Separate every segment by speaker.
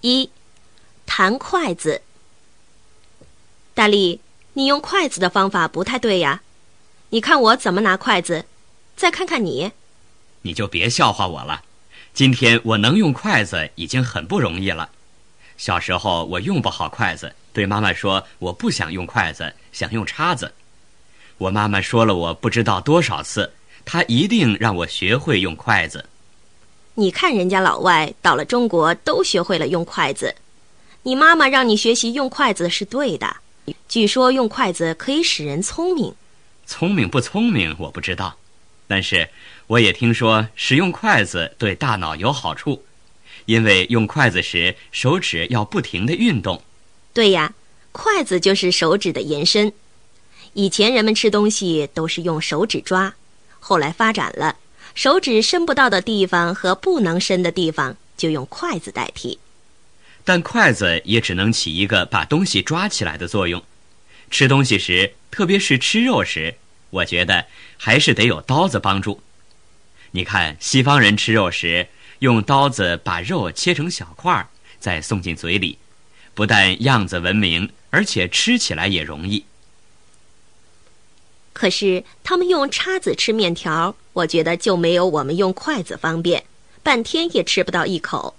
Speaker 1: 一，弹筷子。大力，你用筷子的方法不太对呀。你看我怎么拿筷子，再看看你。
Speaker 2: 你就别笑话我了。今天我能用筷子已经很不容易了。小时候我用不好筷子，对妈妈说我不想用筷子，想用叉子。我妈妈说了我不知道多少次，她一定让我学会用筷子。
Speaker 1: 你看人家老外到了中国都学会了用筷子，你妈妈让你学习用筷子是对的。据说用筷子可以使人聪明，
Speaker 2: 聪明不聪明我不知道，但是我也听说使用筷子对大脑有好处，因为用筷子时手指要不停的运动。
Speaker 1: 对呀，筷子就是手指的延伸。以前人们吃东西都是用手指抓，后来发展了。手指伸不到的地方和不能伸的地方，就用筷子代替。
Speaker 2: 但筷子也只能起一个把东西抓起来的作用。吃东西时，特别是吃肉时，我觉得还是得有刀子帮助。你看，西方人吃肉时，用刀子把肉切成小块儿，再送进嘴里，不但样子文明，而且吃起来也容易。
Speaker 1: 可是他们用叉子吃面条，我觉得就没有我们用筷子方便，半天也吃不到一口。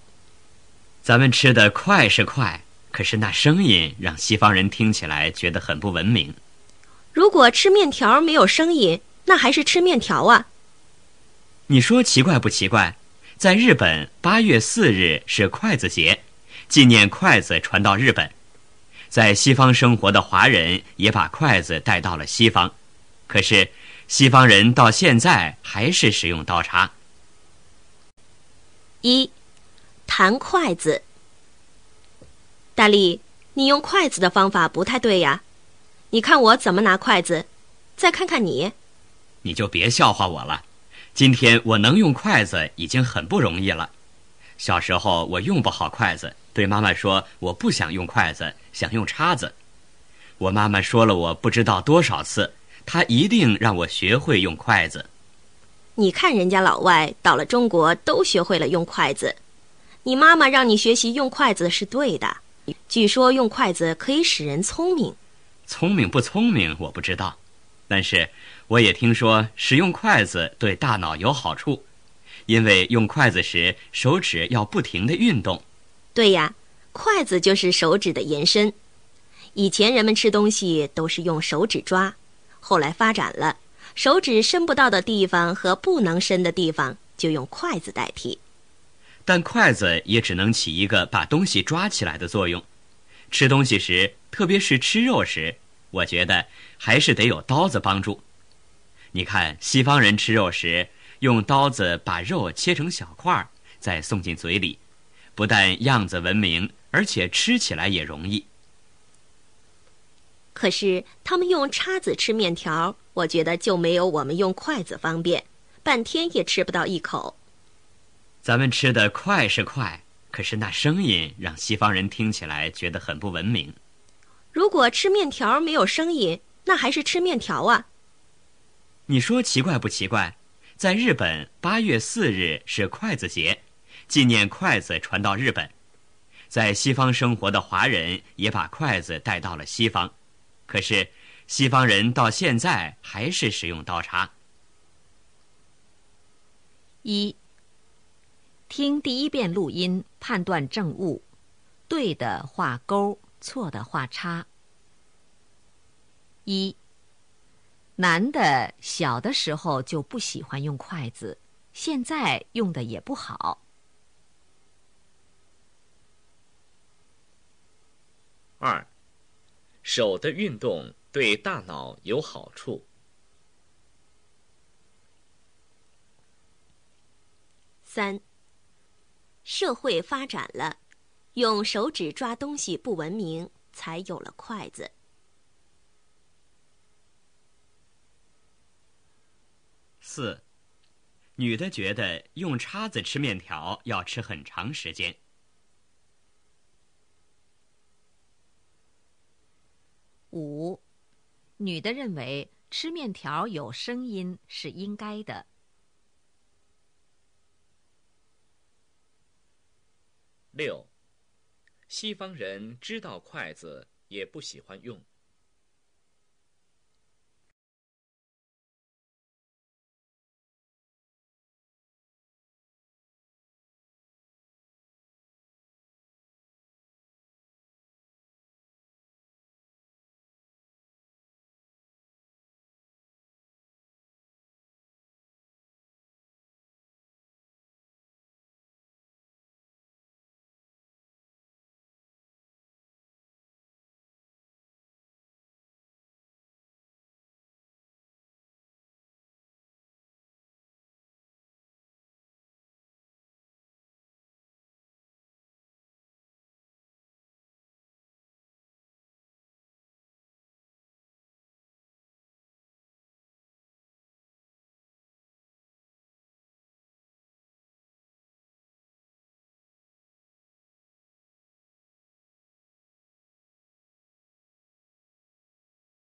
Speaker 2: 咱们吃的快是快，可是那声音让西方人听起来觉得很不文明。
Speaker 1: 如果吃面条没有声音，那还是吃面条啊？
Speaker 2: 你说奇怪不奇怪？在日本，八月四日是筷子节，纪念筷子传到日本。在西方生活的华人也把筷子带到了西方。可是，西方人到现在还是使用刀叉。
Speaker 1: 一，弹筷子。大力，你用筷子的方法不太对呀。你看我怎么拿筷子，再看看你。
Speaker 2: 你就别笑话我了。今天我能用筷子已经很不容易了。小时候我用不好筷子，对妈妈说我不想用筷子，想用叉子。我妈妈说了我不知道多少次。他一定让我学会用筷子。
Speaker 1: 你看人家老外到了中国都学会了用筷子，你妈妈让你学习用筷子是对的。据说用筷子可以使人聪明，
Speaker 2: 聪明不聪明我不知道，但是我也听说使用筷子对大脑有好处，因为用筷子时手指要不停的运动。
Speaker 1: 对呀，筷子就是手指的延伸。以前人们吃东西都是用手指抓。后来发展了，手指伸不到的地方和不能伸的地方，就用筷子代替。
Speaker 2: 但筷子也只能起一个把东西抓起来的作用。吃东西时，特别是吃肉时，我觉得还是得有刀子帮助。你看，西方人吃肉时，用刀子把肉切成小块儿，再送进嘴里，不但样子文明，而且吃起来也容易。
Speaker 1: 可是他们用叉子吃面条，我觉得就没有我们用筷子方便，半天也吃不到一口。
Speaker 2: 咱们吃的快是快，可是那声音让西方人听起来觉得很不文明。
Speaker 1: 如果吃面条没有声音，那还是吃面条啊？
Speaker 2: 你说奇怪不奇怪？在日本，八月四日是筷子节，纪念筷子传到日本。在西方生活的华人也把筷子带到了西方。可是，西方人到现在还是使用刀叉。
Speaker 3: 一，听第一遍录音，判断正误，对的画勾，错的画叉。一，男的小的时候就不喜欢用筷子，现在用的也不好。
Speaker 4: 二。手的运动对大脑有好处。
Speaker 1: 三，社会发展了，用手指抓东西不文明，才有了筷子。
Speaker 2: 四，女的觉得用叉子吃面条要吃很长时间。
Speaker 3: 女的认为吃面条有声音是应该的。
Speaker 4: 六，西方人知道筷子，也不喜欢用。